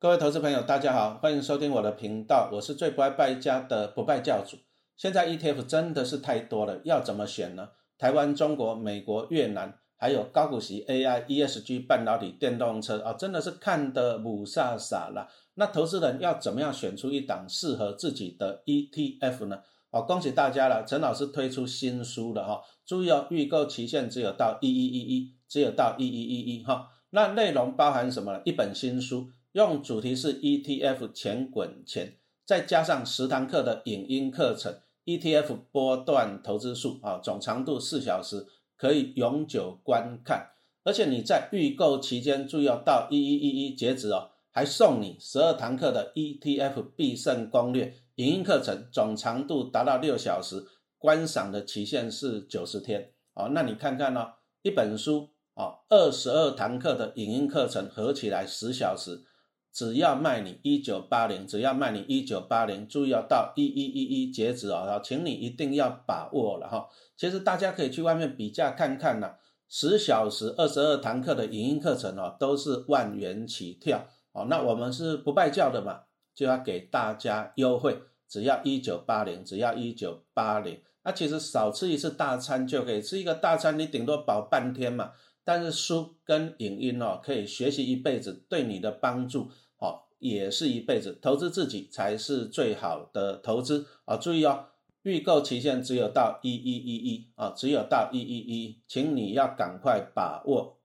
各位投资朋友，大家好，欢迎收听我的频道，我是最不爱败家的不败教主。现在 ETF 真的是太多了，要怎么选呢？台湾、中国、美国、越南，还有高股息、AI、ESG、半导体、电动车啊，真的是看得五煞傻了。那投资人要怎么样选出一档适合自己的 ETF 呢？哦，恭喜大家了，陈老师推出新书了哈，注意哦，预购期限只有到一一一一，只有到一一一一哈。那内容包含什么？一本新书。用主题是 ETF 钱滚钱，再加上十堂课的影音课程，ETF 波段投资术啊，总长度四小时，可以永久观看。而且你在预购期间，注意要到一一一一截止哦，还送你十二堂课的 ETF 必胜攻略影音课程，总长度达到六小时，观赏的期限是九十天哦。那你看看哦，一本书啊，二十二堂课的影音课程合起来十小时。只要卖你一九八零，只要卖你一九八零，注意要到一一一一截止哦，请你一定要把握了哈。其实大家可以去外面比价看看呐，十小时二十二堂课的影音课程哦，都是万元起跳哦。那我们是不败教的嘛，就要给大家优惠，只要一九八零，只要一九八零。那其实少吃一次大餐就可以吃一个大餐，你顶多饱半天嘛。但是书跟影音哦，可以学习一辈子，对你的帮助哦，也是一辈子。投资自己才是最好的投资啊！注意哦，预购期限只有到一一一一啊，只有到一一一，请你要赶快把握。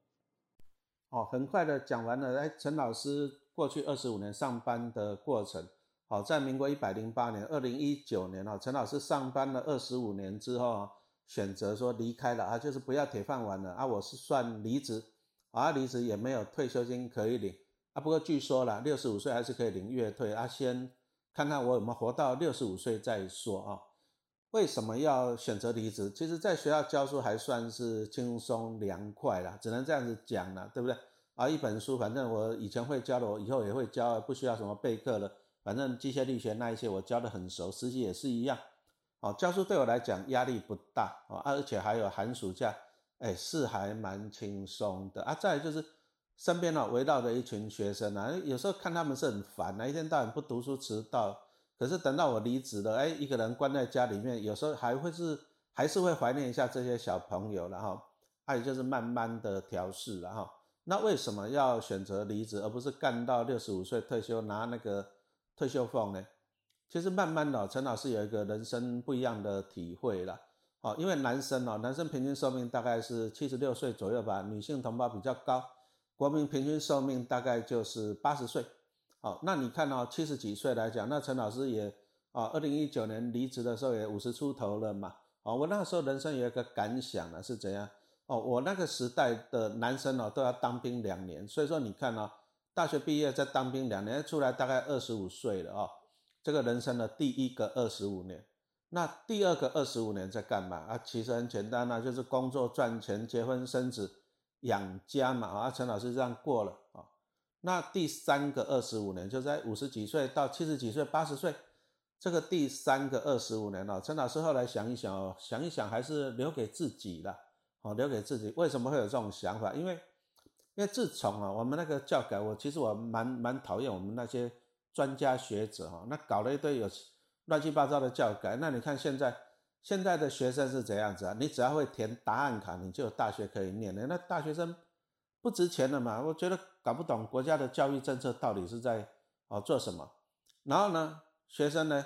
哦，很快的讲完了。哎，陈老师过去二十五年上班的过程，好，在民国一百零八年，二零一九年哦，陈老师上班了二十五年之后。选择说离开了啊，就是不要铁饭碗了啊！我是算离职啊，离职也没有退休金可以领啊。不过据说了，六十五岁还是可以领月退啊。先看看我有没有活到六十五岁再说啊。为什么要选择离职？其实，在学校教书还算是轻松凉快啦，只能这样子讲了，对不对？啊，一本书，反正我以前会教的，我以后也会教，不需要什么备课了。反正机械力学那一些我教的很熟，实际也是一样。哦，教书对我来讲压力不大哦，而且还有寒暑假，哎，是还蛮轻松的啊。再就是身边呢围绕着一群学生啊，有时候看他们是很烦啊，一天到晚不读书迟到。可是等到我离职了，哎，一个人关在家里面，有时候还会是还是会怀念一下这些小朋友然后。还有就是慢慢的调试了哈。那为什么要选择离职，而不是干到六十五岁退休拿那个退休俸呢？其实慢慢的，陈老师有一个人生不一样的体会了，哦，因为男生哦，男生平均寿命大概是七十六岁左右吧，女性同胞比较高，国民平均寿命大概就是八十岁，哦，那你看哦，七十几岁来讲，那陈老师也啊，二零一九年离职的时候也五十出头了嘛，哦，我那时候人生有一个感想呢，是怎样？哦，我那个时代的男生哦都要当兵两年，所以说你看哦，大学毕业再当兵两年，出来大概二十五岁了哦。这个人生的第一个二十五年，那第二个二十五年在干嘛啊？其实很简单啊，就是工作赚钱、结婚生子、养家嘛。啊，陈老师这样过了啊。那第三个二十五年，就在五十几岁到七十几岁、八十岁，这个第三个二十五年哦，陈老师后来想一想哦，想一想还是留给自己了，哦，留给自己。为什么会有这种想法？因为，因为自从啊，我们那个教改，我其实我蛮蛮讨厌我们那些。专家学者哈，那搞了一堆有乱七八糟的教改。那你看现在现在的学生是怎样子啊？你只要会填答案卡，你就有大学可以念的。那大学生不值钱了嘛？我觉得搞不懂国家的教育政策到底是在哦做什么。然后呢，学生呢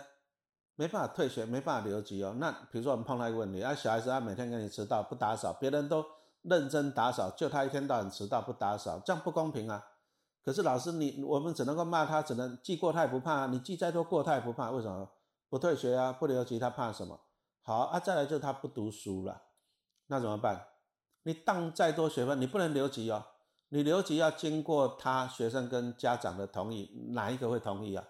没办法退学，没办法留级哦。那比如说我们碰到一个问题，啊小孩子他每天给你迟到不打扫，别人都认真打扫，就他一天到晚迟到不打扫，这样不公平啊。可是老师，你我们只能够骂他，只能记过他也不怕，你记再多过他也不怕，为什么？不退学啊，不留级，他怕什么？好啊，再来就他不读书了，那怎么办？你当再多学分，你不能留级哦，你留级要经过他学生跟家长的同意，哪一个会同意啊？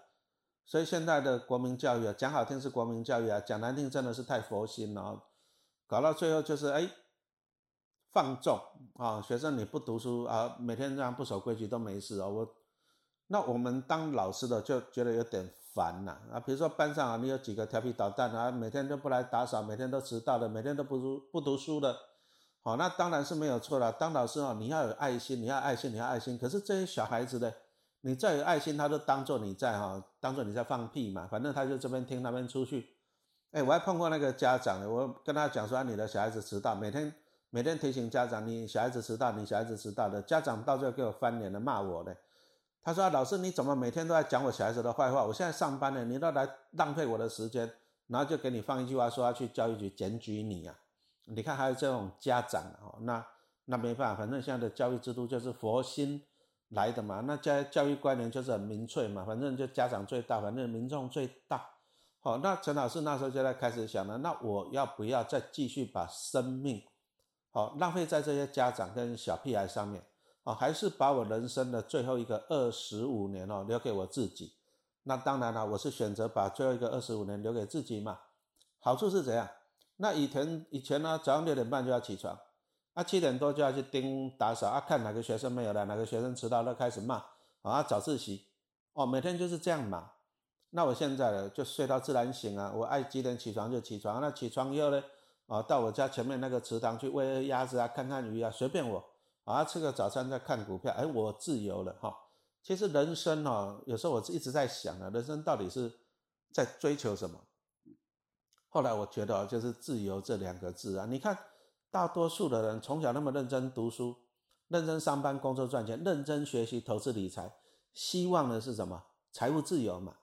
所以现在的国民教育啊，讲好听是国民教育啊，讲难听真的是太佛心了，搞到最后就是哎。放纵啊，学生你不读书啊，每天这样不守规矩都没事哦。我那我们当老师的就觉得有点烦呐啊。比如说班上啊，你有几个调皮捣蛋啊，每天都不来打扫，每天都迟到的，每天都不读不读书的，好，那当然是没有错了。当老师啊，你要有爱心，你要爱心，你要爱心。可是这些小孩子呢，你再有爱心，他都当做你在哈，当做你在放屁嘛。反正他就这边听那边出去。哎，我还碰过那个家长呢，我跟他讲说，你的小孩子迟到，每天每天提醒家长，你小孩子迟到，你小孩子迟到的。家长到最后给我翻脸了，骂我嘞。他说：“老师，你怎么每天都在讲我小孩子的坏话？我现在上班呢，你都来浪费我的时间，然后就给你放一句话，说要去教育局检举你啊！你看还有这种家长哦，那那没办法，反正现在的教育制度就是佛心来的嘛，那教教育观念就是很明确嘛，反正就家长最大，反正民众最大。好，那陈老师那时候就在开始想了，那我要不要再继续把生命好浪费在这些家长跟小屁孩上面？”哦，还是把我人生的最后一个二十五年哦留给我自己。那当然了，我是选择把最后一个二十五年留给自己嘛。好处是怎样？那以前以前呢，早上六点半就要起床，啊七点多就要去盯打扫啊，看哪个学生没有来，哪个学生迟到了开始骂啊，早自习哦，每天就是这样嘛。那我现在呢，就睡到自然醒啊，我爱几点起床就起床。那起床以后呢，啊，到我家前面那个池塘去喂喂鸭子啊，看看鱼啊，随便我。啊，吃个早餐再看股票，哎，我自由了哈。其实人生哦，有时候我一直在想啊，人生到底是在追求什么？后来我觉得就是自由这两个字啊。你看，大多数的人从小那么认真读书，认真上班工作赚钱，认真学习投资理财，希望的是什么？财务自由嘛。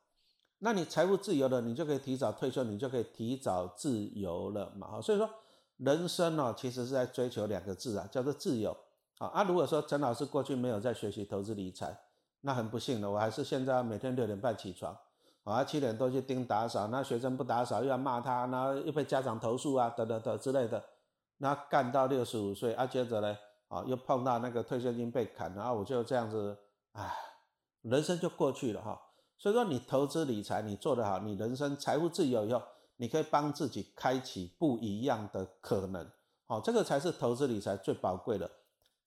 那你财务自由了，你就可以提早退休，你就可以提早自由了嘛。所以说，人生呢，其实是在追求两个字啊，叫做自由。好啊，如果说陈老师过去没有在学习投资理财，那很不幸的，我还是现在每天六点半起床，啊七点多去盯打扫，那学生不打扫又要骂他，然后又被家长投诉啊，等等等之类的，那干到六十五岁啊，接着呢，啊又碰到那个退休金被砍，然后我就这样子，唉，人生就过去了哈。所以说你投资理财你做得好，你人生财务自由以后，你可以帮自己开启不一样的可能，好，这个才是投资理财最宝贵的。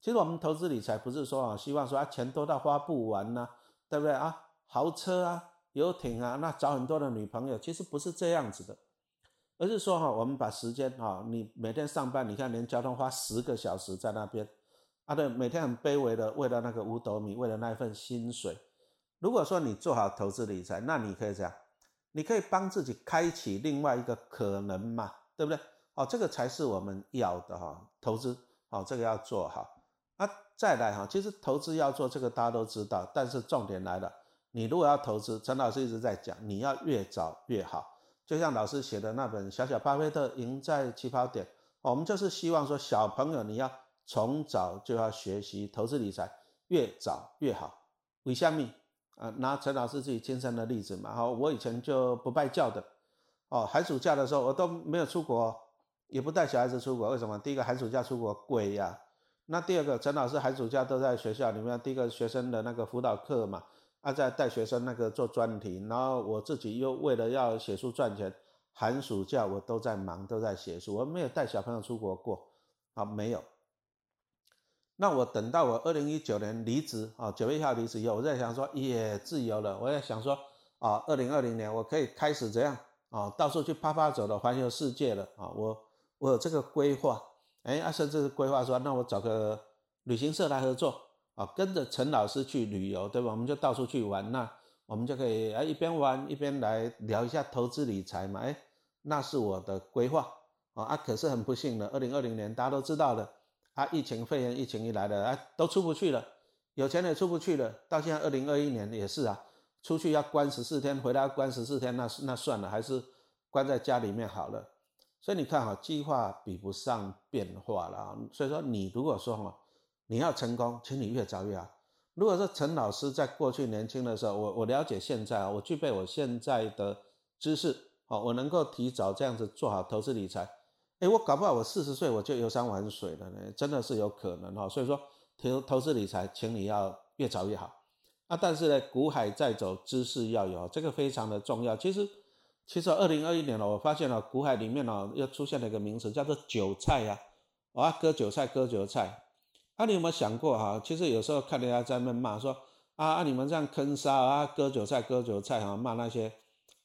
其实我们投资理财不是说啊，希望说啊钱多到花不完呐，对不对啊？豪车啊，游艇啊，那找很多的女朋友，其实不是这样子的，而是说哈，我们把时间哈，你每天上班，你看连交通花十个小时在那边，啊对，每天很卑微的为了那个五斗米，为了那一份薪水。如果说你做好投资理财，那你可以这样，你可以帮自己开启另外一个可能嘛，对不对？哦，这个才是我们要的哈，投资哦，这个要做好。那再来哈，其实投资要做这个大家都知道，但是重点来了，你如果要投资，陈老师一直在讲，你要越早越好。就像老师写的那本《小小巴菲特赢在起跑点》，我们就是希望说，小朋友你要从早就要学习投资理财，越早越好。为下面啊，拿陈老师自己亲身的例子嘛，哈，我以前就不拜教的，哦，寒暑假的时候我都没有出国，也不带小孩子出国，为什么？第一个寒暑假出国贵呀。那第二个，陈老师寒暑假都在学校里面，第一个学生的那个辅导课嘛，啊，在带学生那个做专题，然后我自己又为了要写书赚钱，寒暑假我都在忙，都在写书，我没有带小朋友出国过，啊，没有。那我等到我二零一九年离职啊，九月一号离职以后，我在想说也自由了，我在想说啊，二零二零年我可以开始怎样啊，到处去啪啪走了，环游世界了啊，我我有这个规划。哎，啊，甚至规划说，那我找个旅行社来合作啊，跟着陈老师去旅游，对吧？我们就到处去玩，那我们就可以哎一边玩一边来聊一下投资理财嘛。哎，那是我的规划啊。啊，可是很不幸的，二零二零年大家都知道的，啊，疫情肺炎疫情一来了，啊，都出不去了，有钱也出不去了。到现在二零二一年也是啊，出去要关十四天，回来要关十四天，那那算了，还是关在家里面好了。所以你看哈，计划比不上变化了啊。所以说，你如果说哈，你要成功，请你越早越好。如果说陈老师在过去年轻的时候，我我了解现在啊，我具备我现在的知识哦，我能够提早这样子做好投资理财，哎，我搞不好我四十岁我就游山玩水了呢，真的是有可能哈。所以说，投投资理财，请你要越早越好啊。但是呢，股海在走，知识要有，这个非常的重要。其实。其实二零二一年了，我发现了股海里面呢又出现了一个名词，叫做韭菜呀，啊割韭菜割韭菜。啊，你有没有想过哈？其实有时候看人家在那骂说啊啊你们这样坑杀啊割韭菜割韭菜哈骂那些，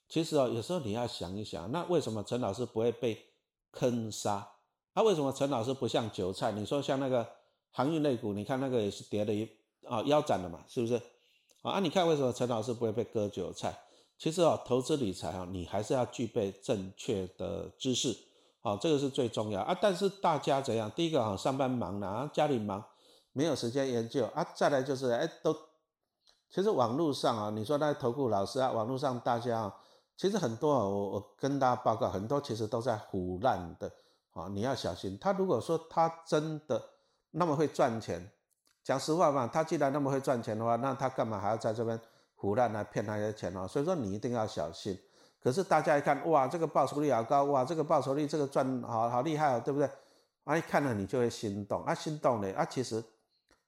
其实哦有时候你要想一想，那为什么陈老师不会被坑杀？啊为什么陈老师不像韭菜？你说像那个航运类股，你看那个也是跌了一啊腰斩了嘛，是不是？啊，你看为什么陈老师不会被割韭菜？其实啊，投资理财啊，你还是要具备正确的知识，好，这个是最重要啊。但是大家怎样？第一个啊，上班忙啊，家里忙，没有时间研究啊。再来就是哎，都其实网络上啊，你说那投顾老师啊，网络上大家啊，其实很多啊，我我跟大家报告，很多其实都在胡乱的啊，你要小心。他如果说他真的那么会赚钱，讲实话嘛，他既然那么会赚钱的话，那他干嘛还要在这边？胡乱来骗那些钱哦，所以说你一定要小心。可是大家一看，哇，这个报酬率好高，哇，这个报酬率这个赚好好厉害哦，对不对？啊，一看了你就会心动啊，心动呢啊，其实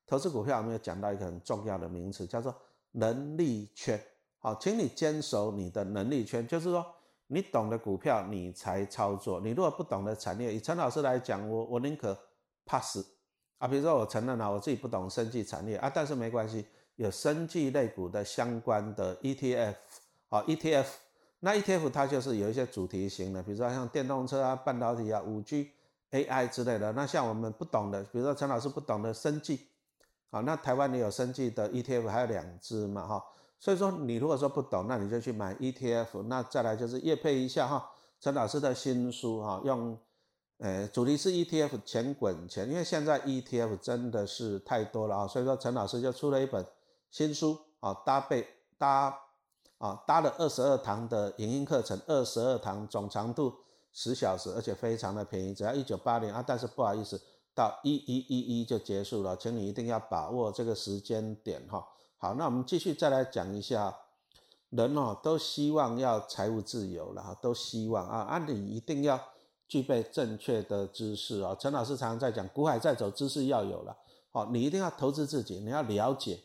投资股票我们有讲到一个很重要的名词，叫做能力圈。好，请你坚守你的能力圈，就是说你懂得股票你才操作，你如果不懂得产业，以陈老师来讲，我我宁可 pass 啊。比如说我承认了我自己不懂生技产业啊，但是没关系。有生技类股的相关的 ETF，好 ETF，那 ETF 它就是有一些主题型的，比如说像电动车啊、半导体啊、五 G、AI 之类的。那像我们不懂的，比如说陈老师不懂的生技，好，那台湾你有生技的 ETF 还有两只嘛，哈，所以说你如果说不懂，那你就去买 ETF。那再来就是叶配一下哈，陈老师的新书哈，用，呃，主题是 ETF 钱滚钱，因为现在 ETF 真的是太多了啊，所以说陈老师就出了一本。新书啊，搭配搭啊搭了二十二堂的影音课程，二十二堂总长度十小时，而且非常的便宜，只要一九八零啊。但是不好意思，到一一一一就结束了，请你一定要把握这个时间点哈。好，那我们继续再来讲一下，人哦都希望要财务自由了哈，都希望啊啊你一定要具备正确的知识啊。陈老师常常在讲，股海在走，知识要有了，好，你一定要投资自己，你要了解。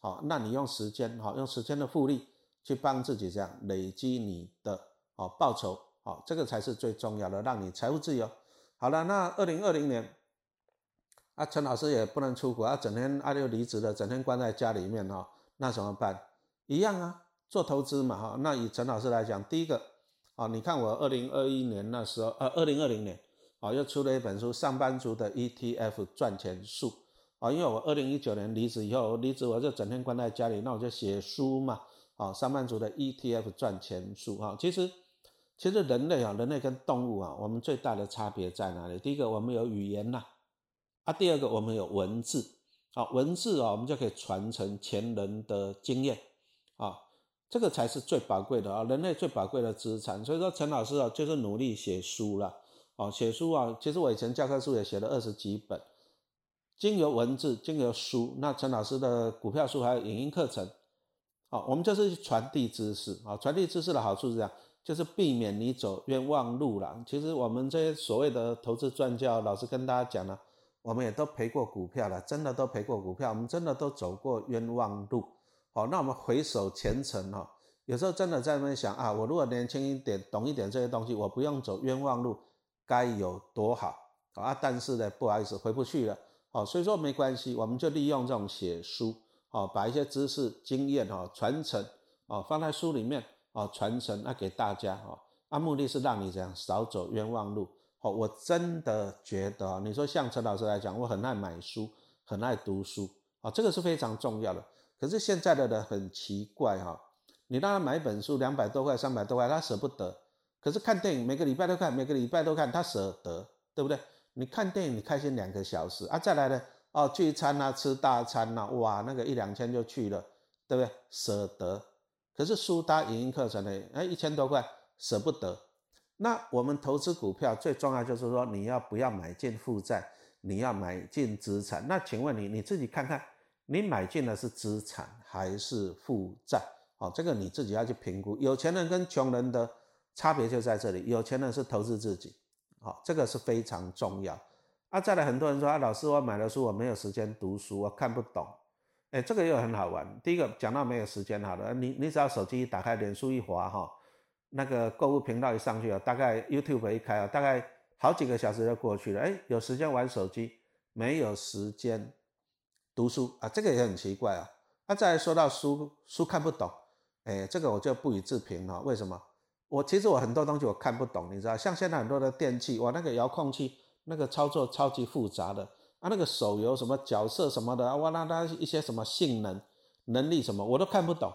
好，那你用时间，好，用时间的复利去帮自己这样累积你的哦报酬，好，这个才是最重要的，让你财务自由。好了，那二零二零年，啊，陈老师也不能出国，啊，整天阿六离职了，整天关在家里面哈，那怎么办？一样啊，做投资嘛哈。那以陈老师来讲，第一个，啊，你看我二零二一年那时候，呃，二零二零年，啊，又出了一本书《上班族的 ETF 赚钱术》。啊，因为我二零一九年离职以后，离职我就整天关在家里，那我就写书嘛。啊，上班族的 ETF 赚钱术啊，其实其实人类啊，人类跟动物啊，我们最大的差别在哪里？第一个，我们有语言呐，啊第二个，我们有文字。好，文字啊，我们就可以传承前人的经验啊，这个才是最宝贵的啊，人类最宝贵的资产。所以说，陈老师啊，就是努力写书了。哦，写书啊，其实我以前教科书也写了二十几本。经由文字，经由书，那陈老师的股票书还有影音课程，好，我们就是传递知识啊。传递知识的好处是这样，就是避免你走冤枉路了。其实我们这些所谓的投资专家，老师跟大家讲了，我们也都赔过股票了，真的都赔过股票，我们真的都走过冤枉路。好，那我们回首前程哈，有时候真的在那边想啊，我如果年轻一点，懂一点这些东西，我不用走冤枉路，该有多好啊！但是呢，不好意思，回不去了。好，所以说没关系，我们就利用这种写书，好，把一些知识经验哈传承，哦，放在书里面，哦，传承那给大家，哦，啊，目的是让你这样少走冤枉路。好，我真的觉得，你说像陈老师来讲，我很爱买书，很爱读书，啊，这个是非常重要的。可是现在的人很奇怪哈，你让他买一本书两百多块、三百多块，他舍不得；可是看电影每个礼拜都看，每个礼拜都看，他舍得，对不对？你看电影，你开心两个小时啊，再来呢，哦，聚餐啊，吃大餐呐，哇，那个一两千就去了，对不对？舍得。可是书搭影音课程呢，哎，一千多块，舍不得。那我们投资股票最重要就是说，你要不要买进负债？你要买进资产？那请问你，你自己看看，你买进的是资产还是负债？哦，这个你自己要去评估。有钱人跟穷人的差别就在这里，有钱人是投资自己。好，这个是非常重要啊！再来，很多人说啊，老师，我买了书，我没有时间读书，我看不懂。哎，这个又很好玩。第一个讲到没有时间，好了，你你只要手机一打开，脸书一滑哈，那个购物频道一上去了，大概 YouTube 一开啊，大概好几个小时就过去了。哎，有时间玩手机，没有时间读书啊，这个也很奇怪啊。那再说到书，书看不懂，哎，这个我就不予置评了。为什么？我其实我很多东西我看不懂，你知道，像现在很多的电器，哇，那个遥控器那个操作超级复杂的啊，那个手游什么角色什么的，哇，那那一些什么性能，能力什么我都看不懂。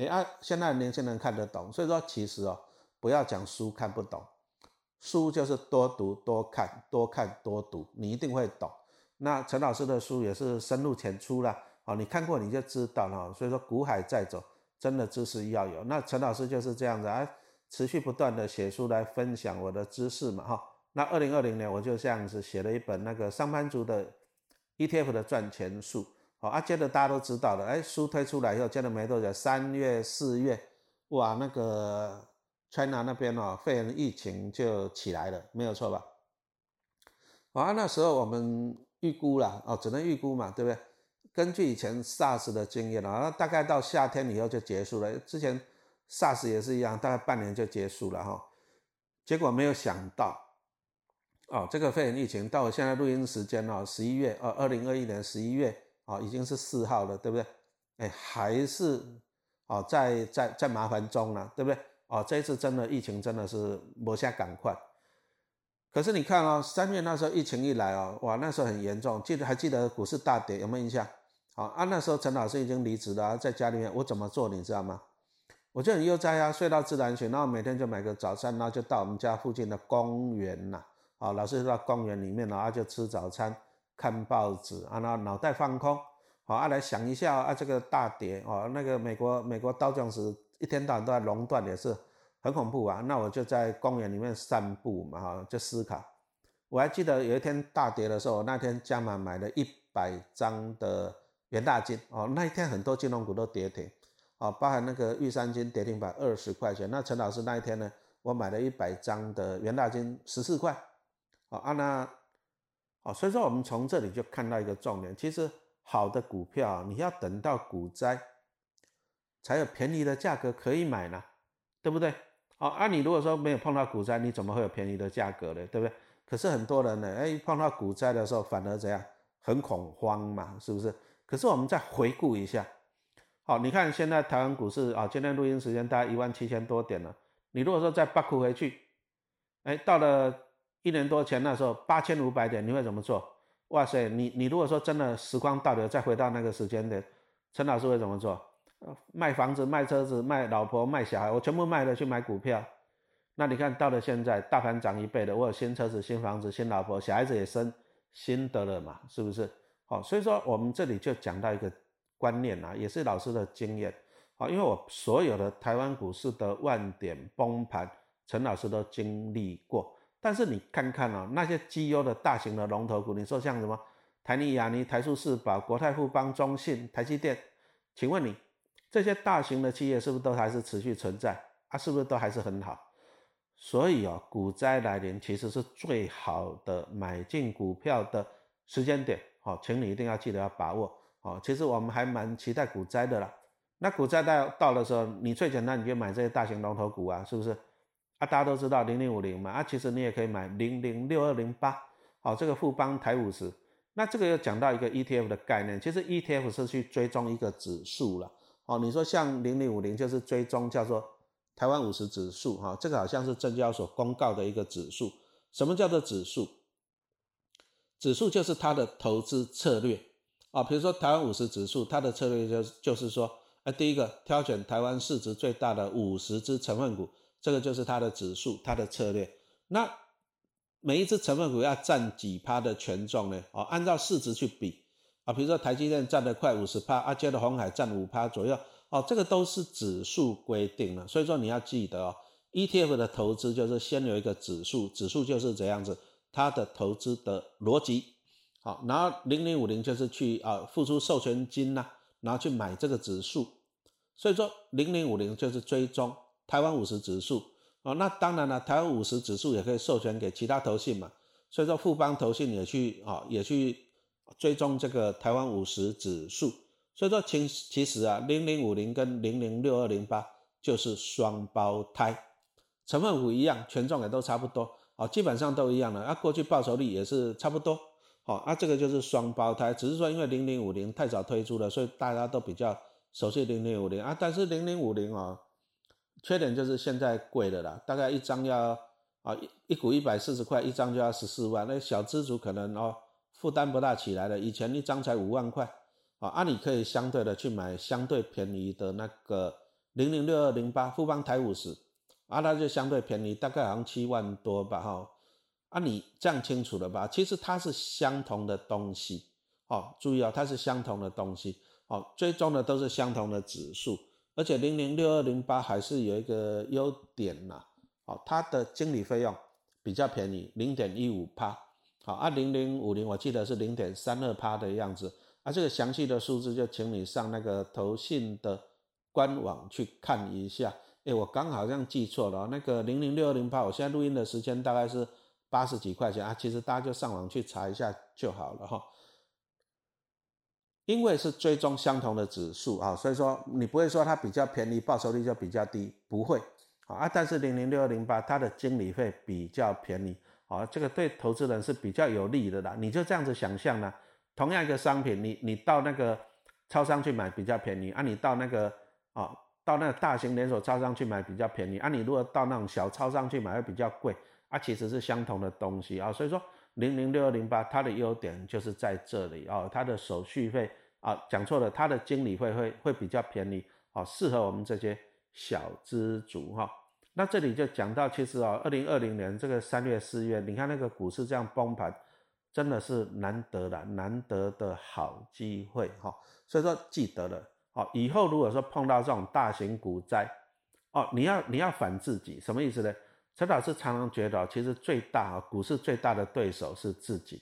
哎啊，现在年轻人看得懂，所以说其实哦，不要讲书看不懂，书就是多读多看，多看多读，你一定会懂。那陈老师的书也是深入浅出啦，哦，你看过你就知道了。所以说股海在走，真的知识要有。那陈老师就是这样子啊，持续不断的写书来分享我的知识嘛，哈。那二零二零年我就这样子写了一本那个上班族的 ETF 的赚钱术。好啊，接着大家都知道了，哎，书推出来以后，接着没多久，三月、四月，哇，那个 China 那边哦，肺炎疫情就起来了，没有错吧？啊，那时候我们预估了，哦，只能预估嘛，对不对？根据以前 SARS 的经验啊，大概到夏天以后就结束了。之前 SARS 也是一样，大概半年就结束了哈。结果没有想到，哦，这个肺炎疫情到我现在录音时间哦，十一月，哦，二零二一年十一月。啊，已经是四号了，对不对？哎，还是啊，在在在麻烦中了，对不对？啊，这一次真的疫情真的是没下赶快。可是你看啊，三月那时候疫情一来啊，哇，那时候很严重，记得还记得股市大跌，有没有印象？好啊，那时候陈老师已经离职了，在家里面我怎么做，你知道吗？我就很悠哉啊，睡到自然醒，然后每天就买个早餐，然后就到我们家附近的公园呐，啊，老师到公园里面，然后就吃早餐。看报纸啊，那脑袋放空，好啊，来想一下啊，这个大跌哦，那个美国美国道琼斯一天到晚都在熔断，也是很恐怖啊。那我就在公园里面散步嘛，哈，就思考。我还记得有一天大跌的时候，那天加码买了一百张的元大金哦，那一天很多金融股都跌停哦，包含那个玉山金跌停板二十块钱。那陈老师那一天呢，我买了一百张的元大金十四块，好啊那。好，所以说我们从这里就看到一个重点，其实好的股票你要等到股灾才有便宜的价格可以买呢，对不对？好，那，你如果说没有碰到股灾，你怎么会有便宜的价格呢？对不对？可是很多人呢，哎，碰到股灾的时候反而怎样，很恐慌嘛，是不是？可是我们再回顾一下，好，你看现在台湾股市啊，今天录音时间大概一万七千多点了，你如果说再八股回去，哎，到了。一年多前那时候八千五百点，你会怎么做？哇塞，你你如果说真的时光倒流，再回到那个时间点，陈老师会怎么做？卖房子、卖车子、卖老婆、卖小孩，我全部卖了去买股票。那你看到了现在大盘涨一倍的，我有新车子、新房子、新老婆，小孩子也生新的了嘛，是不是？好，所以说我们这里就讲到一个观念啊，也是老师的经验。好，因为我所有的台湾股市的万点崩盘，陈老师都经历过。但是你看看哦，那些绩优的大型的龙头股，你说像什么台泥、亚泥、台塑、四宝、国泰、富邦、中信、台积电，请问你这些大型的企业是不是都还是持续存在啊？是不是都还是很好？所以哦，股灾来临其实是最好的买进股票的时间点哦，请你一定要记得要把握哦。其实我们还蛮期待股灾的啦。那股灾到到的时候，你最简单你就买这些大型龙头股啊，是不是？啊，大家都知道零零五零嘛，啊，其实你也可以买零零六二零八，好，这个富邦台五十，那这个又讲到一个 ETF 的概念，其实 ETF 是去追踪一个指数了，哦，你说像零零五零就是追踪叫做台湾五十指数，哈，这个好像是证交所公告的一个指数，什么叫做指数？指数就是它的投资策略，啊，比如说台湾五十指数，它的策略就就是说，啊，第一个挑选台湾市值最大的五十只成分股。这个就是它的指数，它的策略。那每一只成分股要占几趴的权重呢？哦，按照市值去比啊。比如说台积电占的快五十趴，阿接的红海占五趴左右。哦，这个都是指数规定了。所以说你要记得哦，ETF 的投资就是先有一个指数，指数就是这样子，它的投资的逻辑。好，然后零零五零就是去啊付出授权金呐，然后去买这个指数。所以说零零五零就是追踪。台湾五十指数。哦，那当然了，台湾五十指数也可以授权给其他投信嘛，所以说富邦投信也去啊，也去追踪这个台湾五十指数，所以说其其实啊，零零五零跟零零六二零八就是双胞胎，成分股一样，权重也都差不多。哦，基本上都一样的，啊，过去报酬率也是差不多，好，啊，这个就是双胞胎，只是说因为零零五零太早推出了，所以大家都比较熟悉零零五零。啊，但是零零五零啊。缺点就是现在贵了啦，大概一张要啊一一股一百四十块，一张就要十四万，那小资族可能哦负担不大起来了。以前一张才五万块，啊，啊，你可以相对的去买相对便宜的那个零零六二零八富邦台五十，啊，它就相对便宜，大概好像七万多吧，哈，啊，你这样清楚了吧？其实它是相同的东西，哦，注意哦，它是相同的东西，哦，追踪的都是相同的指数，而且零零六二零八还是有一个优点呐，哦，它的经理费用比较便宜，零点一五趴，好，啊，零零五零我记得是零点三二趴的样子。啊，这个详细的数字就请你上那个投信的官网去看一下。哎，我刚好像记错了，那个零零六二零八，我现在录音的时间大概是八十几块钱啊。其实大家就上网去查一下就好了哈。因为是追踪相同的指数啊，所以说你不会说它比较便宜，报酬率就比较低，不会啊。但是零零六零八它的经理费比较便宜啊，这个对投资人是比较有利的啦。你就这样子想象呢。同样一个商品，你你到那个超商去买比较便宜啊，你到那个啊到那个大型连锁超商去买比较便宜啊，你如果到那种小超商去买会比较贵啊，其实是相同的东西啊，所以说零零六二零八它的优点就是在这里啊，它的手续费啊讲错了，它的经理费会会比较便宜啊，适合我们这些小资族哈。那这里就讲到，其实啊，二零二零年这个三月四月，你看那个股市这样崩盘。真的是难得的，难得的好机会哈，所以说记得了，好，以后如果说碰到这种大型股灾，哦，你要你要反自己，什么意思呢？陈老师常常觉得，其实最大啊，股市最大的对手是自己，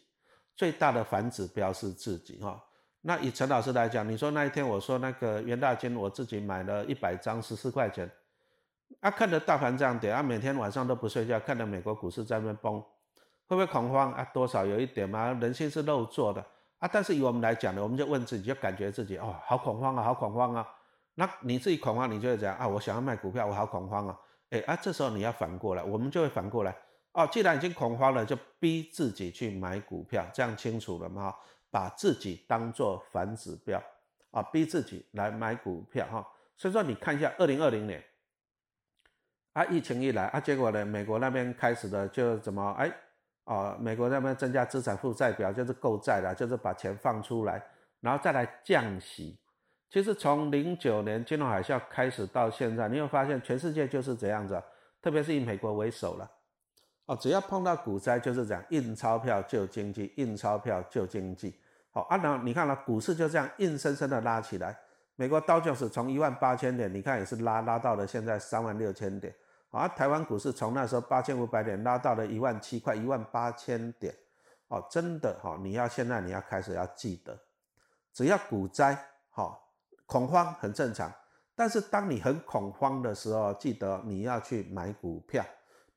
最大的反指标是自己哈。那以陈老师来讲，你说那一天我说那个元大金，我自己买了一百张，十四块钱，啊，看着大盘这样跌，啊，每天晚上都不睡觉，看着美国股市在那崩。会不会恐慌啊？多少有一点嘛，人性是肉做的啊。但是以我们来讲呢，我们就问自己，就感觉自己哦，好恐慌啊，好恐慌啊。那你自己恐慌，你就会讲啊，我想要卖股票，我好恐慌啊。哎啊，这时候你要反过来，我们就会反过来哦。既然已经恐慌了，就逼自己去买股票，这样清楚了吗？把自己当做反指标啊，逼自己来买股票哈。所以说，你看一下二零二零年啊，疫情一来啊，结果呢，美国那边开始的就怎么哎。哦，美国那边增加资产负债表就是购债了，就是把钱放出来，然后再来降息。其实从零九年金融海啸开始到现在，你会发现全世界就是这样子，特别是以美国为首了。哦，只要碰到股灾就是这样，印钞票救经济，印钞票救经济。好，啊，然后你看了股市就这样硬生生的拉起来，美国道琼斯从一万八千点，你看也是拉拉到了现在三万六千点。啊，台湾股市从那时候八千五百点拉到了一万七块一万八千点，哦，真的哈，你要现在你要开始要记得，只要股灾，哈，恐慌很正常，但是当你很恐慌的时候，记得你要去买股票。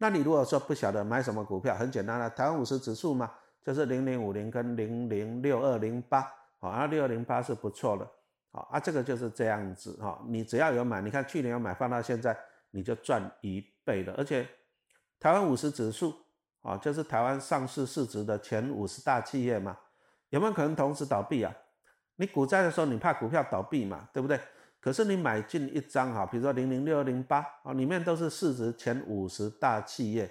那你如果说不晓得买什么股票，很简单了，台湾五十指数嘛，就是零零五零跟零零六二零八，好，那六二零八是不错的，好啊，这个就是这样子哈，你只要有买，你看去年有买放到现在。你就赚一倍了，而且台湾五十指数啊，就是台湾上市市值的前五十大企业嘛，有没有可能同时倒闭啊？你股灾的时候，你怕股票倒闭嘛，对不对？可是你买进一张哈，比如说零零六二零八啊，里面都是市值前五十大企业，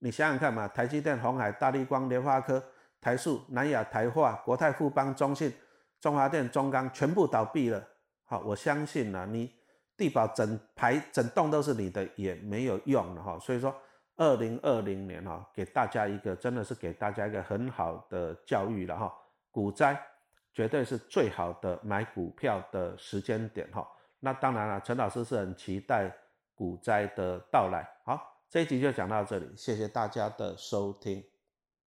你想想看嘛，台积电、红海、大立光、联发科、台塑、南亚、台化、国泰、富邦、中信、中华电、中钢全部倒闭了，好，我相信呢，你。地保整排整栋都是你的也没有用了哈，所以说二零二零年哈，给大家一个真的是给大家一个很好的教育了哈，股灾绝对是最好的买股票的时间点哈。那当然了，陈老师是很期待股灾的到来。好，这一集就讲到这里，谢谢大家的收听。